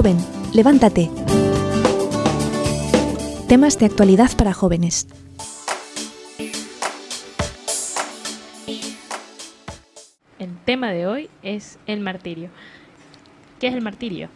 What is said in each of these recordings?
Joven, levántate. Temas de actualidad para jóvenes. El tema de hoy es el martirio. ¿Qué es el martirio?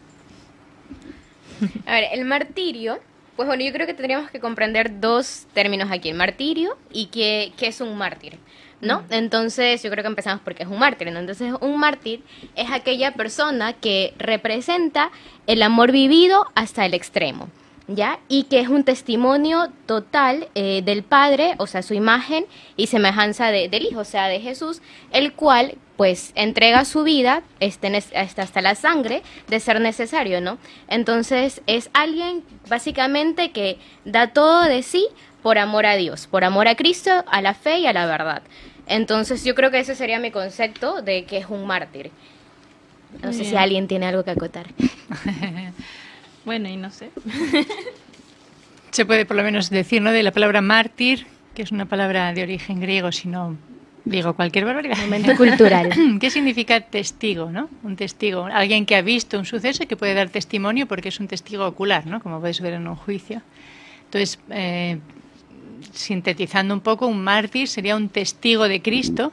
A ver, el martirio, pues bueno, yo creo que tendríamos que comprender dos términos aquí, el martirio y qué, qué es un mártir. ¿No? Entonces yo creo que empezamos porque es un mártir. ¿no? Entonces un mártir es aquella persona que representa el amor vivido hasta el extremo. ¿Ya? Y que es un testimonio total eh, del Padre, o sea, su imagen y semejanza de- del Hijo, o sea, de Jesús, el cual, pues, entrega su vida este, hasta, hasta la sangre de ser necesario, ¿no? Entonces, es alguien, básicamente, que da todo de sí por amor a Dios, por amor a Cristo, a la fe y a la verdad. Entonces, yo creo que ese sería mi concepto de que es un mártir. No Muy sé si alguien tiene algo que acotar. Bueno, y no sé. Se puede por lo menos decir, ¿no? De la palabra mártir, que es una palabra de origen griego, si no digo cualquier barbaridad. Momento cultural. ¿Qué significa testigo, no? Un testigo, alguien que ha visto un suceso y que puede dar testimonio porque es un testigo ocular, ¿no? Como podéis ver en un juicio. Entonces, eh, sintetizando un poco, un mártir sería un testigo de Cristo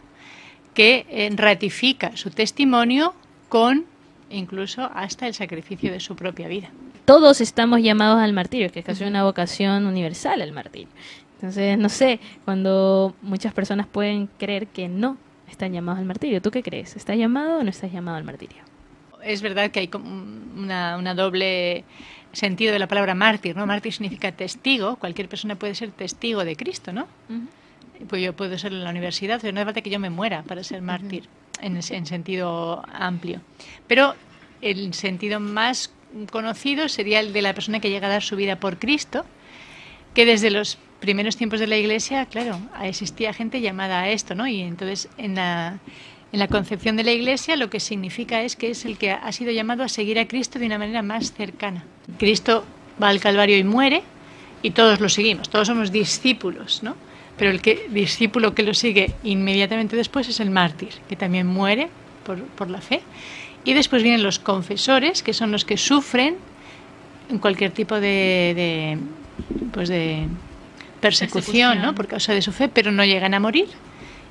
que eh, ratifica su testimonio con incluso hasta el sacrificio de su propia vida. Todos estamos llamados al martirio, que es casi una vocación universal al martirio. Entonces, no sé, cuando muchas personas pueden creer que no están llamados al martirio, ¿tú qué crees? ¿Estás llamado o no estás llamado al martirio? es verdad que hay como una, una doble sentido de la palabra mártir, ¿no? Mártir significa testigo, cualquier persona puede ser testigo de Cristo, ¿no? Pues yo puedo ser en la universidad, pero no hace falta que yo me muera para ser mártir, en, en sentido amplio. Pero el sentido más conocido sería el de la persona que llega a dar su vida por Cristo, que desde los primeros tiempos de la Iglesia, claro, existía gente llamada a esto, ¿no? Y entonces en la, en la concepción de la Iglesia lo que significa es que es el que ha sido llamado a seguir a Cristo de una manera más cercana. Cristo va al Calvario y muere y todos lo seguimos, todos somos discípulos, ¿no? Pero el que, discípulo que lo sigue inmediatamente después es el mártir, que también muere por, por la fe. Y después vienen los confesores, que son los que sufren en cualquier tipo de, de, pues de persecución, Persecución. ¿no? por causa de su fe, pero no llegan a morir.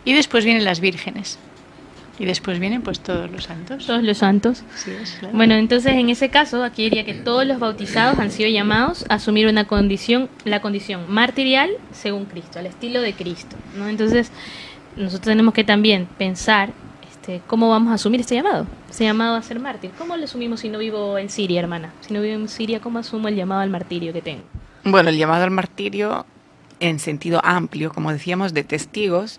Y después vienen las vírgenes. Y después vienen pues todos los santos. Todos los santos. Sí, es claro. Bueno, entonces en ese caso, aquí diría que todos los bautizados han sido llamados a asumir una condición, la condición martirial según Cristo, al estilo de Cristo. ¿no? Entonces, nosotros tenemos que también pensar este, cómo vamos a asumir este llamado, este llamado a ser mártir. ¿Cómo lo asumimos si no vivo en Siria, hermana? Si no vivo en Siria, ¿cómo asumo el llamado al martirio que tengo? Bueno, el llamado al martirio en sentido amplio, como decíamos, de testigos,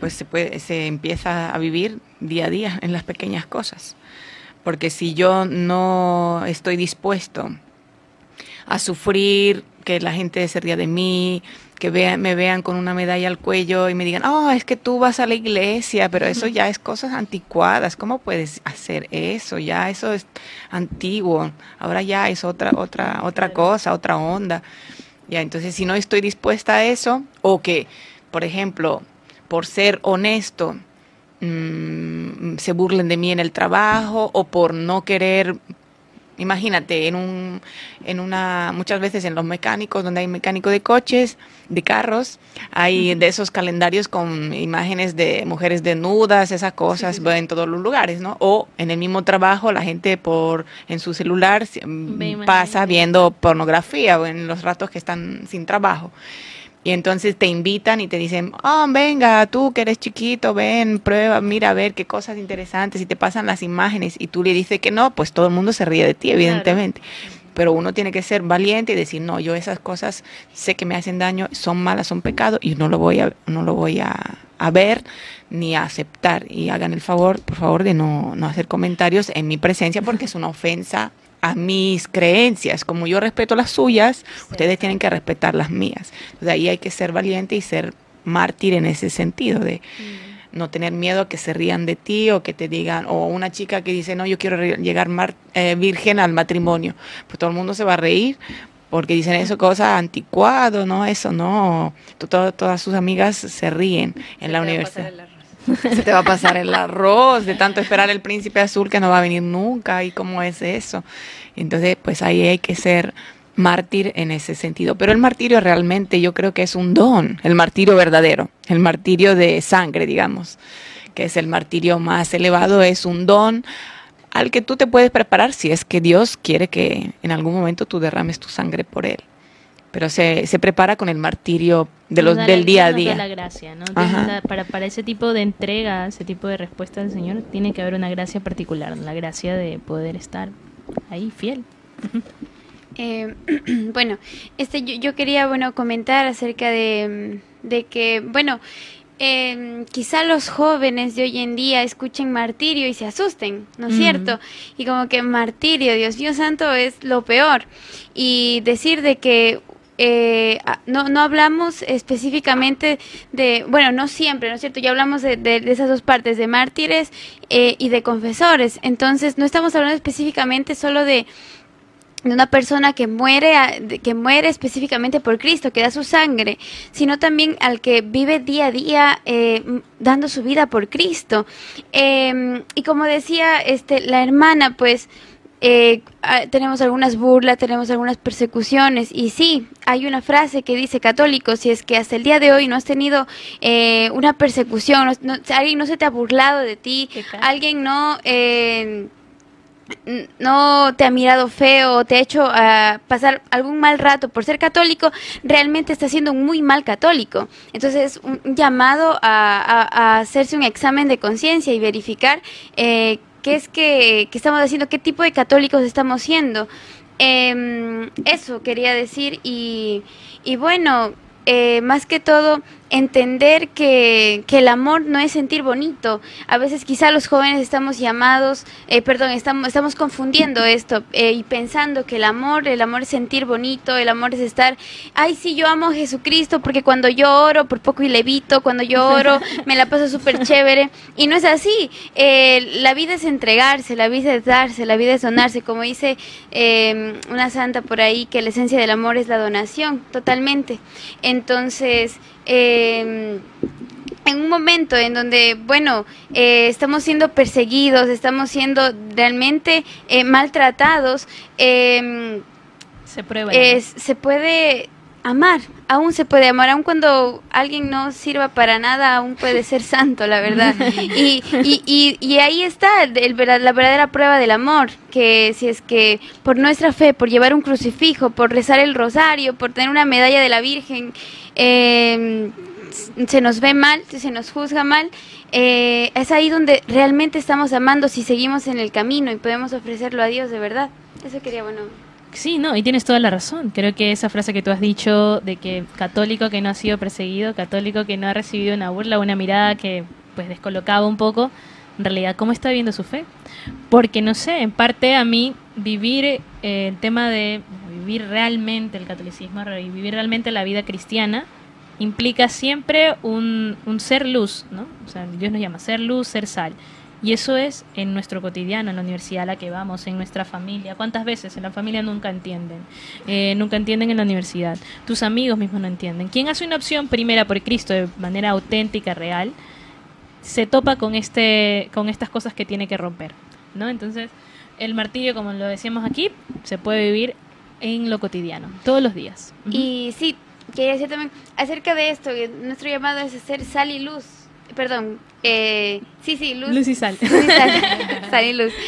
pues se, puede, se empieza a vivir día a día en las pequeñas cosas. Porque si yo no estoy dispuesto a sufrir que la gente se ría de mí, que vean, me vean con una medalla al cuello y me digan, oh, es que tú vas a la iglesia, pero eso ya es cosas anticuadas, ¿cómo puedes hacer eso? Ya eso es antiguo, ahora ya es otra, otra, otra cosa, otra onda. Ya, entonces si no estoy dispuesta a eso, o que, por ejemplo, por ser honesto, mm, se burlen de mí en el trabajo, o por no querer Imagínate, en un, en una, muchas veces en los mecánicos, donde hay mecánico de coches, de carros, hay de esos calendarios con imágenes de mujeres desnudas, esas cosas, en todos los lugares, ¿no? O en el mismo trabajo, la gente por, en su celular pasa viendo pornografía o en los ratos que están sin trabajo. Y entonces te invitan y te dicen, oh, venga, tú que eres chiquito, ven, prueba, mira a ver qué cosas interesantes y te pasan las imágenes y tú le dices que no, pues todo el mundo se ríe de ti, evidentemente. Pero uno tiene que ser valiente y decir, no, yo esas cosas sé que me hacen daño, son malas, son pecado y no lo voy a, no lo voy a, a ver ni a aceptar. Y hagan el favor, por favor, de no, no hacer comentarios en mi presencia porque es una ofensa a mis creencias. Como yo respeto las suyas, ustedes tienen que respetar las mías. Entonces ahí hay que ser valiente y ser mártir en ese sentido de no tener miedo a que se rían de ti o que te digan, o una chica que dice, no, yo quiero llegar mar- eh, virgen al matrimonio. Pues todo el mundo se va a reír porque dicen eso, cosas anticuado, no, eso no. To- to- todas sus amigas se ríen en la universidad. Se te va a pasar el arroz de tanto esperar el príncipe azul que no va a venir nunca y cómo es eso. Entonces, pues ahí hay que ser mártir en ese sentido. Pero el martirio realmente yo creo que es un don, el martirio verdadero, el martirio de sangre, digamos, que es el martirio más elevado, es un don al que tú te puedes preparar si es que Dios quiere que en algún momento tú derrames tu sangre por él. Pero se, se prepara con el martirio de los, del la- día a día. la gracia, ¿no? La- para, para ese tipo de entrega, ese tipo de respuesta del Señor, tiene que haber una gracia particular, la gracia de poder estar ahí fiel. Eh, bueno, este, yo, yo quería bueno comentar acerca de, mm, de que, bueno, eh, quizá los jóvenes de hoy en día escuchen martirio y se asusten, ¿no es Mm. cierto? Y como que martirio, Dios mío santo, es lo peor. Y decir de que eh, no, no hablamos específicamente de, bueno, no siempre, ¿no es cierto? Ya hablamos de, esas dos partes, de mártires eh, y de confesores. Entonces, no estamos hablando específicamente solo de, una persona que muere que muere específicamente por Cristo, que da su sangre, sino también al que vive día a día eh, dando su vida por Cristo. Eh, y como decía este la hermana, pues eh, ah, tenemos algunas burlas, tenemos algunas persecuciones y sí, hay una frase que dice católico, si es que hasta el día de hoy no has tenido eh, una persecución, no- no- alguien no se te ha burlado de ti, alguien no... eh, no te ha mirado feo te ha hecho ah, pasar algún mal rato por ser católico, realmente está siendo un muy mal católico. Entonces, un un llamado a, a- a hacerse un examen de conciencia y verificar eh, qué es que, que estamos haciendo, qué tipo de católicos estamos siendo. Em, eso quería decir y, y bueno, eh, más que todo entender que, que el amor no es sentir bonito. A veces quizá los jóvenes estamos llamados, eh, perdón, estamos, estamos confundiendo esto eh, y pensando que el amor, el amor es sentir bonito, el amor es estar, ay sí, yo amo a Jesucristo porque cuando yo oro por poco y levito, cuando yo oro me la paso súper chévere. Y no es así. Eh, la vida es entregarse, la vida es darse, la vida es donarse. Como dice eh, una santa por ahí, que la esencia del amor es la donación, totalmente. Entonces, eh, en un momento en donde, bueno, eh, estamos siendo perseguidos, estamos siendo realmente eh, maltratados, eh, Se prueba. se puede amar, aún se puede amar, aun cuando alguien no sirva para nada, aún puede ser santo, la verdad. Y, y, y, y ahí está el la verdadera prueba del amor, que si es que por nuestra fe, por llevar un crucifijo, por rezar el rosario, por tener una medalla de la Virgen, eh, se nos ve mal, se nos juzga mal, eh, es ahí donde realmente estamos amando si seguimos en el camino y podemos ofrecerlo a Dios de verdad. Eso quería, bueno, Sí, no, y tienes toda la razón. Creo que esa frase que tú has dicho de que católico que no ha sido perseguido, católico que no ha recibido una burla, una mirada que pues descolocaba un poco, en realidad, ¿cómo está viendo su fe? Porque no sé, en parte a mí vivir eh, el tema de vivir realmente el catolicismo, vivir realmente la vida cristiana, implica siempre un, un ser luz, ¿no? O sea, Dios nos llama ser luz, ser sal. Y eso es en nuestro cotidiano, en la universidad a la que vamos, en nuestra familia. ¿Cuántas veces en la familia nunca entienden? Eh, nunca entienden en la universidad. Tus amigos mismos no entienden. Quien hace una opción primera por Cristo de manera auténtica, real, se topa con, este, con estas cosas que tiene que romper. ¿no? Entonces, el martirio, como lo decíamos aquí, se puede vivir en lo cotidiano, todos los días. Y sí, quería decir también acerca de esto, que nuestro llamado es hacer sal y luz. Perdón, eh, sí, sí, luz. Luz y sal. Luz y sal, sal y luz.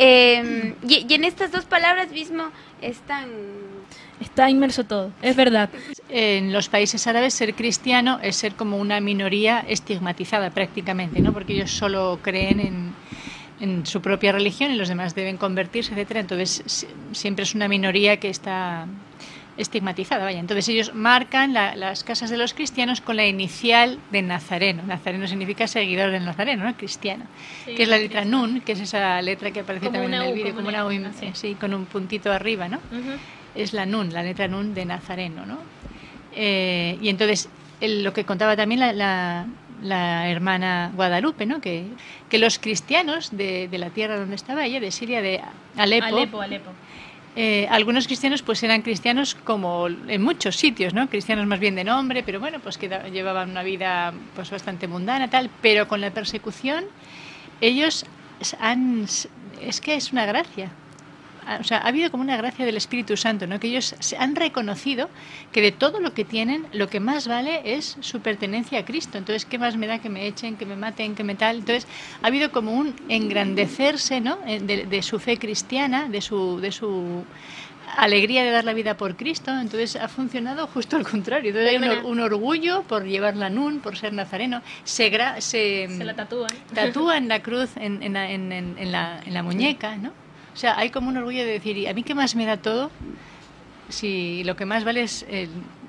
Eh, y, y en estas dos palabras mismo están... Está inmerso todo, es verdad. En los países árabes ser cristiano es ser como una minoría estigmatizada prácticamente, ¿no? Porque ellos solo creen en, en su propia religión y los demás deben convertirse, etcétera. Entonces si- siempre es una minoría que está estigmatizada, vaya. Entonces ellos marcan la- las casas de los cristianos con la inicial de Nazareno. Nazareno significa seguidor del Nazareno, ¿no? Cristiano. Sí, que es la letra. Nun, que es esa letra que aparece Como también en el vídeo, como una una U, así. sí, con un puntito arriba, ¿no? Es la Nun, la letra Nun de Nazareno, ¿no? Eh, y entonces, el- lo que contaba también la, la- la hermana Guadalupe, ¿no? Que, que los cristianos de, de la tierra donde estaba ella, de Siria, de Alepo, Alepo, Alepo. eh, algunos cristianos pues eran cristianos como en muchos sitios, ¿no? Cristianos más bien de nombre, pero bueno, pues que llevaban una vida pues bastante mundana tal, pero con la persecución ellos han es que es una gracia. O sea, ha habido como una gracia del Espíritu Santo, ¿no? Que ellos han reconocido que de todo lo que tienen, lo que más vale es su pertenencia a Cristo. Entonces, ¿qué más me da que me echen, que me maten, que me tal? Entonces, ha habido como un engrandecerse, ¿no? Eh, de, su fe cristiana, de su, de su alegría de dar la vida por Cristo, entonces ha funcionado justo al contrario. Entonces hay un, orgullo por llevar la NUN, por ser nazareno. Se, se, se la tatúan. Tatúa en la cruz, en, en, en, en la, la, muñeca, ¿no? O sea, hay como un orgullo de decir, ¿y a mí qué más me da todo? Si lo que más vale es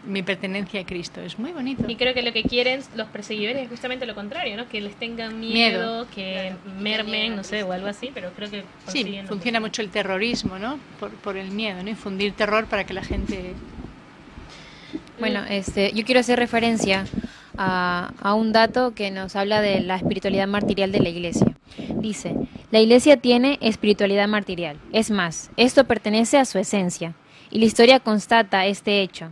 mi pertenencia a Cristo. Es muy bonito. Y creo que lo que quieren los perseguidores es justamente lo contrario, ¿no? Que les tengan miedo, que mermen, no sé, o algo así, pero creo que Sí, funciona mucho el terrorismo, ¿no? Por, por el miedo, ¿no? Infundir terror para que la gente... Bueno, este, yo quiero hacer referencia a, un dato que nos habla de la espiritualidad martirial de la Iglesia. Dice, la Iglesia tiene espiritualidad martirial. Es más, esto pertenece a su esencia, y la historia constata este hecho.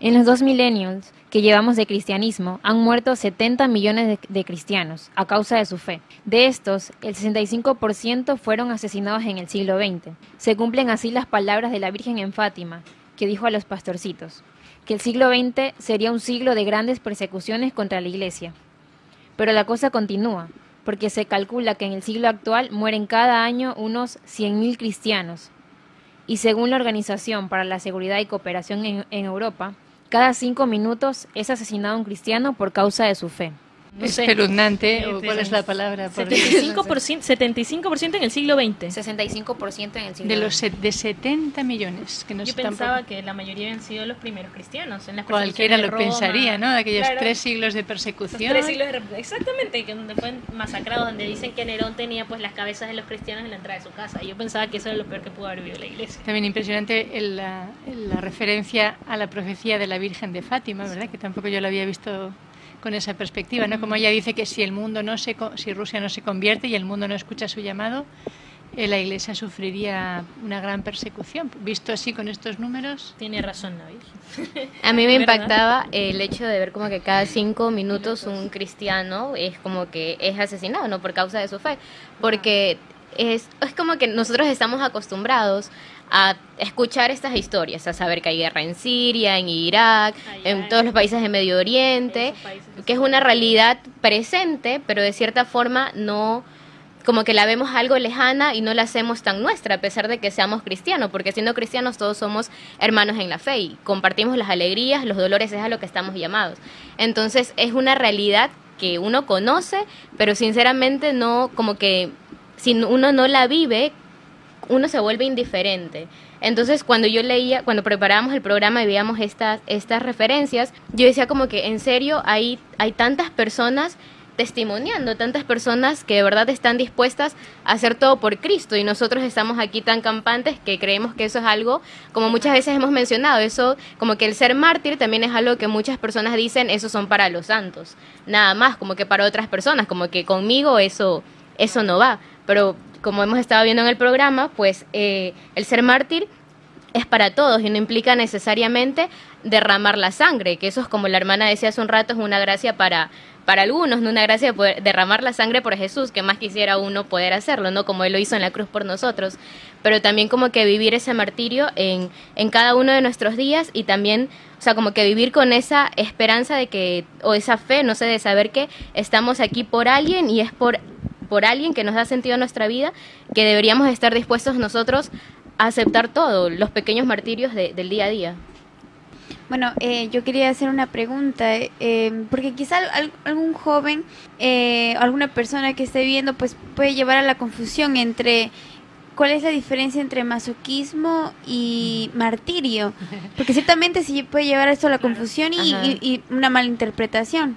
En los dos milenios que llevamos de cristianismo, han muerto 70 millones de, cristianos a causa de su fe. De estos, el 65% fueron asesinados en el siglo XX. Se cumplen así las palabras de la Virgen en Fátima, que dijo a los pastorcitos, que el siglo XX sería un siglo de grandes persecuciones contra la Iglesia. Pero la cosa continúa porque se calcula que en el siglo actual mueren cada año unos 100.000 cristianos. Y según la Organización para la Seguridad y Cooperación en, en Europa, cada cinco minutos es asesinado un cristiano por causa de su fe. Espeluznante, ¿o ¿cuál es la palabra? 75%, 75 en el siglo XX. 65% en el siglo de los de 70 millones que nos Yo pensaba que la mayoría habían sido los primeros cristianos. En las Cualquiera lo pensaría, ¿no? Aquellos tres siglos de persecución. Tres siglos de, exactamente, que donde fueron masacrados, donde dicen que Nerón tenía pues las cabezas de los cristianos en la entrada de su casa. Yo pensaba que eso era lo peor que pudo haber vivido la iglesia. También impresionante la, la referencia a la profecía de la Virgen de Fátima, ¿verdad? Que tampoco yo lo había visto con esa perspectiva, ¿no? Como ella dice que si el mundo no se, si Rusia no se convierte y el mundo no escucha su llamado, eh, la Iglesia sufriría una gran persecución. Visto así con estos números. Tiene razón, Navid. A mí me impactaba el hecho de ver como que cada cinco minutos un cristiano es como que es asesinado, no por causa de su fe, porque es, es como que nosotros estamos acostumbrados a escuchar estas historias, a saber que hay guerra en Siria, en Irak, en todos los países de Medio Oriente, que es una realidad presente, pero de cierta forma no como que la vemos algo lejana y no la hacemos tan nuestra, a pesar de que seamos cristianos, porque siendo cristianos todos somos hermanos en la fe y compartimos las alegrías, los dolores, es a lo que estamos llamados. Entonces es una realidad que uno conoce, pero sinceramente no, como que si uno no la vive, uno se vuelve indiferente. Entonces, cuando yo leía, cuando preparábamos el programa y veíamos estas, estas referencias, yo decía como que en serio hay, hay tantas personas testimoniando, tantas personas que de verdad están dispuestas a hacer todo por Cristo y nosotros estamos aquí tan campantes que creemos que eso es algo, como muchas veces hemos mencionado, eso como que el ser mártir también es algo que muchas personas dicen, eso son para los santos, nada más, como que para otras personas, como que conmigo eso, eso no va, pero como hemos estado viendo en el programa, pues eh, el ser mártir es para todos y no implica necesariamente derramar la sangre, que eso es como la hermana decía hace un rato, es una gracia para, para algunos, no una gracia de poder derramar la sangre por Jesús, que más quisiera uno poder hacerlo, ¿no? Como Él lo hizo en la cruz por nosotros, pero también como que vivir ese martirio en, en cada uno de nuestros días y también, o sea, como que vivir con esa esperanza de que, o esa fe, no sé, de saber que estamos aquí por alguien y es por por alguien que nos da sentido a nuestra vida, que deberíamos estar dispuestos nosotros a aceptar todo, los pequeños martirios del día a día. Bueno, eh, yo quería hacer una pregunta, eh, porque quizá algún joven, eh, alguna persona que esté viendo, pues puede llevar a la confusión entre cuál es la diferencia entre masoquismo y martirio, porque ciertamente sí puede llevar esto a la confusión y, y, y una mala interpretación.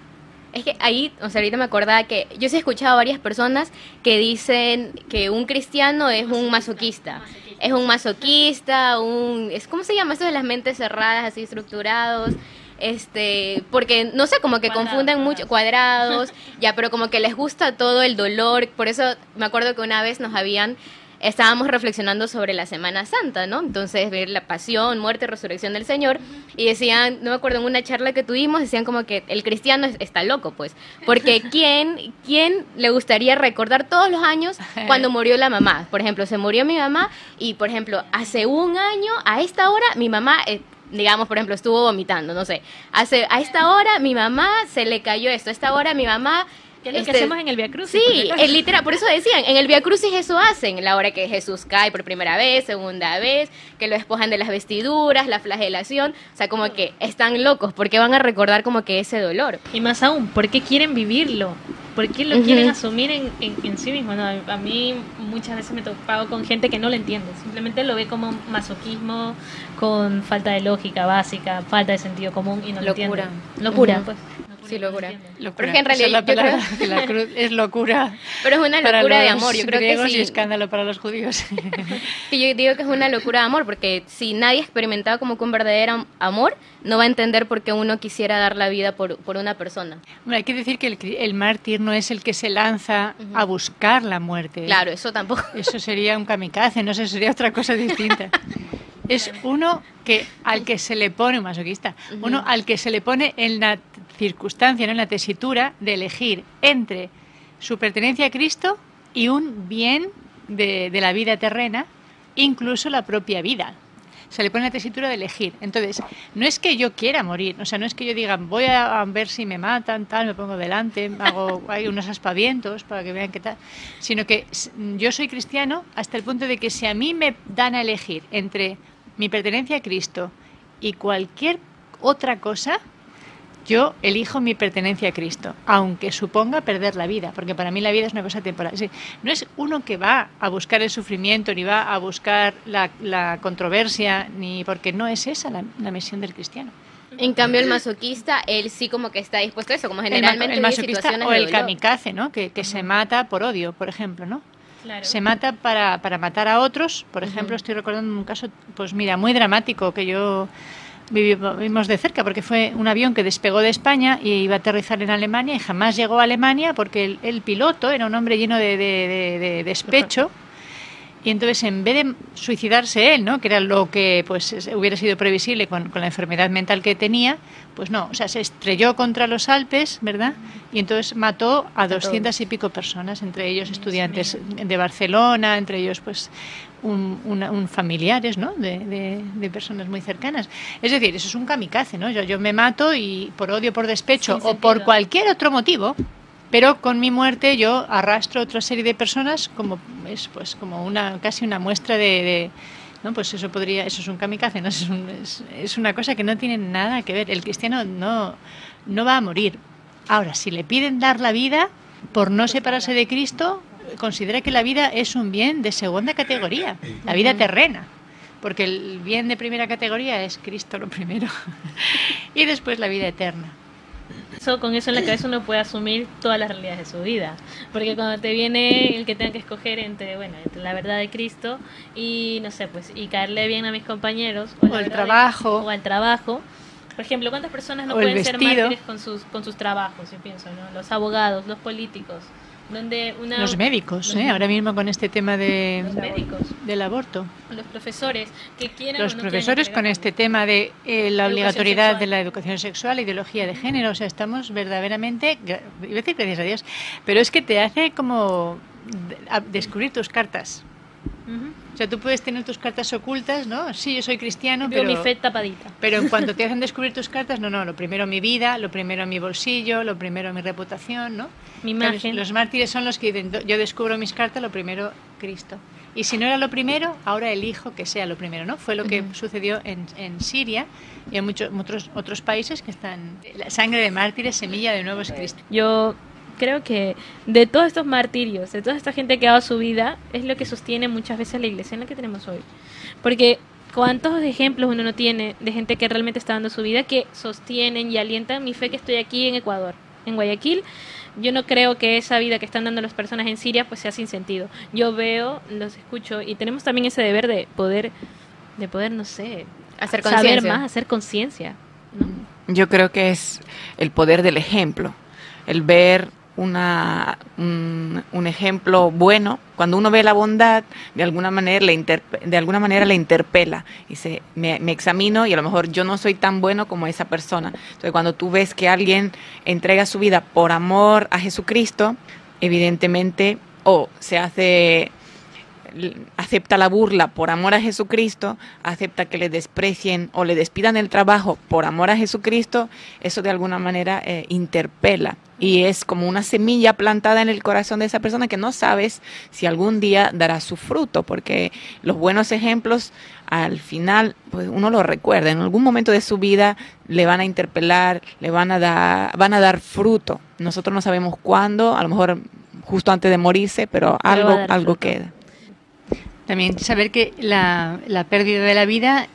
Es que ahí, o sea, ahorita me acordaba que yo sí he escuchado a varias personas que dicen que un cristiano es un masoquista. Es un masoquista, un... Es, ¿Cómo se llama eso de las mentes cerradas, así estructurados? este porque no sé como que confunden mucho cuadrados ya pero como que les gusta todo el dolor por eso me acuerdo que una vez nos habían estábamos reflexionando sobre la Semana Santa, ¿no? Entonces, ver la pasión, muerte, resurrección del Señor. Y decían, no me acuerdo, en una charla que tuvimos, decían como que el cristiano es- está loco, pues. Porque ¿quién, ¿quién le gustaría recordar todos los años cuando murió la mamá? Por ejemplo, se murió mi mamá y, por ejemplo, hace un año, a esta hora, mi mamá... eh, digamos, por ejemplo, estuvo vomitando, no sé. Hace, a esta hora mi mamá se le cayó esto, a esta hora mi mamá... Que es lo que este, hacemos en el Via Crucis. Sí, el literal, por eso decían, en el Via Crucis eso hacen, la hora que Jesús cae por primera vez, segunda vez, que lo despojan de las vestiduras, la flagelación, o sea, como que están locos, porque van a recordar como que ese dolor. Y más aún, ¿por qué quieren vivirlo? ¿Por qué lo quieren asumir en, en, en sí mismo? No, a mí muchas veces me he topado con gente que no lo entiende. Simplemente lo ve como masoquismo, con falta de lógica básica, falta de sentido común y no lo Locura. entienden. Locura, Ujú. pues. Sí, y locura. Locura. Pero es que en es la realidad creo- palabra, que la cruz es locura. Pero es una locura de amor, yo creo que sí. y escándalo para los judíos. Que yo digo que es una locura de amor, porque si nadie ha experimentado como que un verdadero am- amor, no va a entender por qué uno quisiera dar la vida por, por una persona. Hombre, hay que decir que el, el mártir no es el que se lanza a buscar la muerte. Claro, eso tampoco. Eso sería un kamikaze, no sé, sería otra cosa distinta. Es uno que al que se le pone, un masoquista, uno al que se le pone en la circunstancia, ¿no? en la tesitura de elegir entre su pertenencia a Cristo y un bien de, de la vida terrena, incluso la propia vida. Se le pone la tesitura de elegir. Entonces, no es que yo quiera morir, o sea, no es que yo diga, voy a, ver si me matan, tal, me pongo delante, hago hay unos aspavientos para que vean qué tal, sino que yo soy cristiano hasta el punto de que si a mí me dan a elegir entre mi pertenencia a Cristo y cualquier otra cosa, yo elijo mi pertenencia a Cristo, aunque suponga perder la vida, porque para mí la vida es una cosa temporal. Sí, no es uno que va a buscar el sufrimiento, ni va a buscar la, la controversia, ni porque no es esa la, la misión del cristiano. En cambio, el masoquista, él sí como que está dispuesto a eso, como generalmente el masoquista o el kamikaze, ¿no? que, que se mata por odio, por ejemplo, ¿no? Claro. se mata para, para matar a otros. Por ejemplo, estoy recordando un caso, pues mira, muy dramático que yo vivimos de cerca, porque fue un avión que despegó de España y iba a aterrizar en Alemania y jamás llegó a Alemania porque el, piloto era un hombre lleno de despecho. Y entonces, en vez de suicidarse él, ¿no? que era lo que pues es- hubiera sido previsible con, con la enfermedad mental que tenía, pues no, o sea, se estrelló contra los Alpes, ¿verdad? Y entonces mató a doscientas y pico personas, entre ellos estudiantes de Barcelona, entre ellos pues un, un familiares, ¿no? De, de- de personas muy cercanas. Es decir, eso es un kamikaze, ¿no? Yo, yo me mato y por odio, por despecho Sin o por cualquier otro motivo, pero con mi muerte yo arrastro otra serie de personas como es pues como una casi una muestra de, de- no pues eso podría eso es un kamikaze no es, un- es, es una cosa que no tiene nada que ver. El cristiano no no va a morir. Ahora si le piden dar la vida por no separarse de Cristo considera que la vida es un bien de segunda categoría la vida terrena. Porque el bien de primera categoría es Cristo lo primero y después la vida eterna Eso, con eso en la cabeza uno puede asumir todas las realidades de su vida. Porque cuando te viene el que tenga que escoger entre, bueno, entre la verdad de Cristo y, no sé, pues, y caerle bien a mis compañeros. O verdad de- trabajo. o al trabajo. Por ejemplo, ¿cuántas personas no O pueden ser mártires con sus, con sus trabajos? Yo pienso, ¿no? Los abogados, los políticos. Donde una, los médicos los ¿eh? ahora mismo con este tema de, médicos. del aborto los profesores que quieran los no profesores con este tema de eh, la obligatoriedad sexual. de la educación sexual, ideología de género, o sea, estamos verdaderamente, iba a decir gracias a Dios, pero es que te hace como descubrir tus cartas. Ujú. O sea, tú puedes tener tus cartas ocultas, ¿no? Sí, yo soy cristiano, Veo pero... mi fe tapadita. Pero en cuanto te hacen descubrir tus cartas, no, no, lo primero mi vida, lo primero mi bolsillo, lo primero mi reputación, ¿no? Mi Claro, imagen. Los mártires son los que dicen, yo descubro mis cartas, lo primero Cristo. Y si no era lo primero, ahora elijo que sea lo primero, ¿no? Fue lo que sucedió en, en Siria y en muchos otros, otros países que están... La sangre de mártires, semilla de nuevos cristianos. Yo creo que de todos estos martirios, de toda esta gente que ha dado su vida, es lo que sostiene muchas veces la iglesia en la que tenemos hoy. Porque cuántos ejemplos uno no tiene de gente que realmente está dando su vida, que sostienen y alientan mi fe que estoy aquí en Ecuador, en Guayaquil. Yo no creo que esa vida que están dando las personas en Siria pues sea sin sentido. Yo veo, los escucho y tenemos también ese deber de poder, de poder, no sé, Hacer saber más, hacer conciencia. ¿no? Yo creo que es el poder del ejemplo, el ver un, ejemplo bueno. Cuando uno ve la bondad, de alguna manera le, de alguna manera le interpela. Y se, me, examino y a lo mejor yo no soy tan bueno como esa persona. Entonces, cuando tú ves que alguien entrega su vida por amor a Jesucristo, evidentemente, o se hace acepta la burla por amor a Jesucristo, acepta que le desprecien o le despidan el trabajo por amor a Jesucristo, eso de alguna manera eh, interpela y es como una semilla plantada en el corazón de esa persona que no sabes si algún día dará su fruto, porque los buenos ejemplos al final pues uno los recuerda, en algún momento de su vida le van a interpelar, le van a dar van a dar fruto. Nosotros no sabemos cuándo, a lo mejor justo antes de morirse, pero algo algo fruto. queda. También saber que la, la pérdida de la vida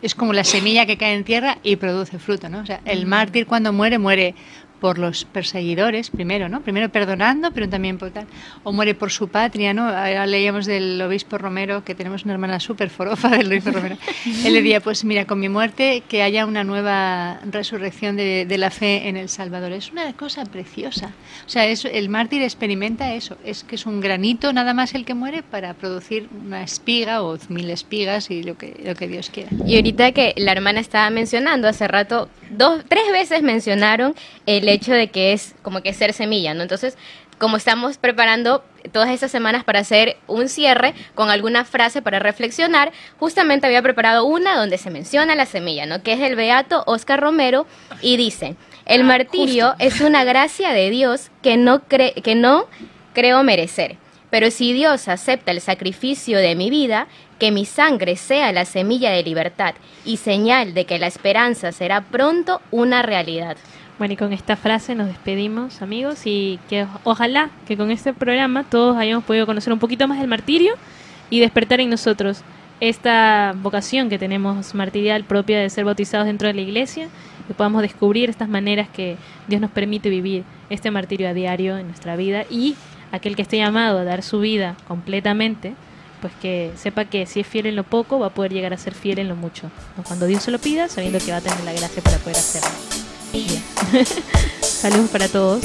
es como la semilla que cae en tierra y produce fruto, ¿no? O sea, el mártir cuando muere, muere por los perseguidores primero, ¿no? Primero perdonando, pero también por tal. O muere por su patria, ¿no? Ahora leíamos del obispo Romero, que tenemos una hermana súper forofa del obispo Romero. Él decía, pues mira, con mi muerte que haya una nueva resurrección de, de la fe en el Salvador. Es una cosa preciosa. O sea, es, el mártir experimenta eso. Es que es un granito nada más el que muere para producir una espiga o mil espigas y lo que, lo que Dios quiera. Y ahorita que la hermana estaba mencionando hace rato, dos, tres veces mencionaron el hecho de que es como que ser semilla, ¿no? Entonces, como estamos preparando todas estas semanas para hacer un cierre con alguna frase para reflexionar, justamente había preparado una donde se menciona la semilla, ¿no? Que es el beato Oscar Romero y dice, el martirio es una gracia de Dios que no, cre que no creo merecer. Pero si Dios acepta el sacrificio de mi vida, que mi sangre sea la semilla de libertad y señal de que la esperanza será pronto una realidad. Bueno, y con esta frase nos despedimos, amigos, y que ojalá que con este programa todos hayamos podido conocer un poquito más del martirio y despertar en nosotros esta vocación que tenemos martirial propia de ser bautizados dentro de la iglesia, que podamos descubrir estas maneras que Dios nos permite vivir este martirio a diario en nuestra vida y aquel que esté llamado a dar su vida completamente, pues que sepa que si es fiel en lo poco, va a poder llegar a ser fiel en lo mucho. Cuando Dios se lo pida, sabiendo que va a tener la gracia para poder hacerlo. Saludos para todos.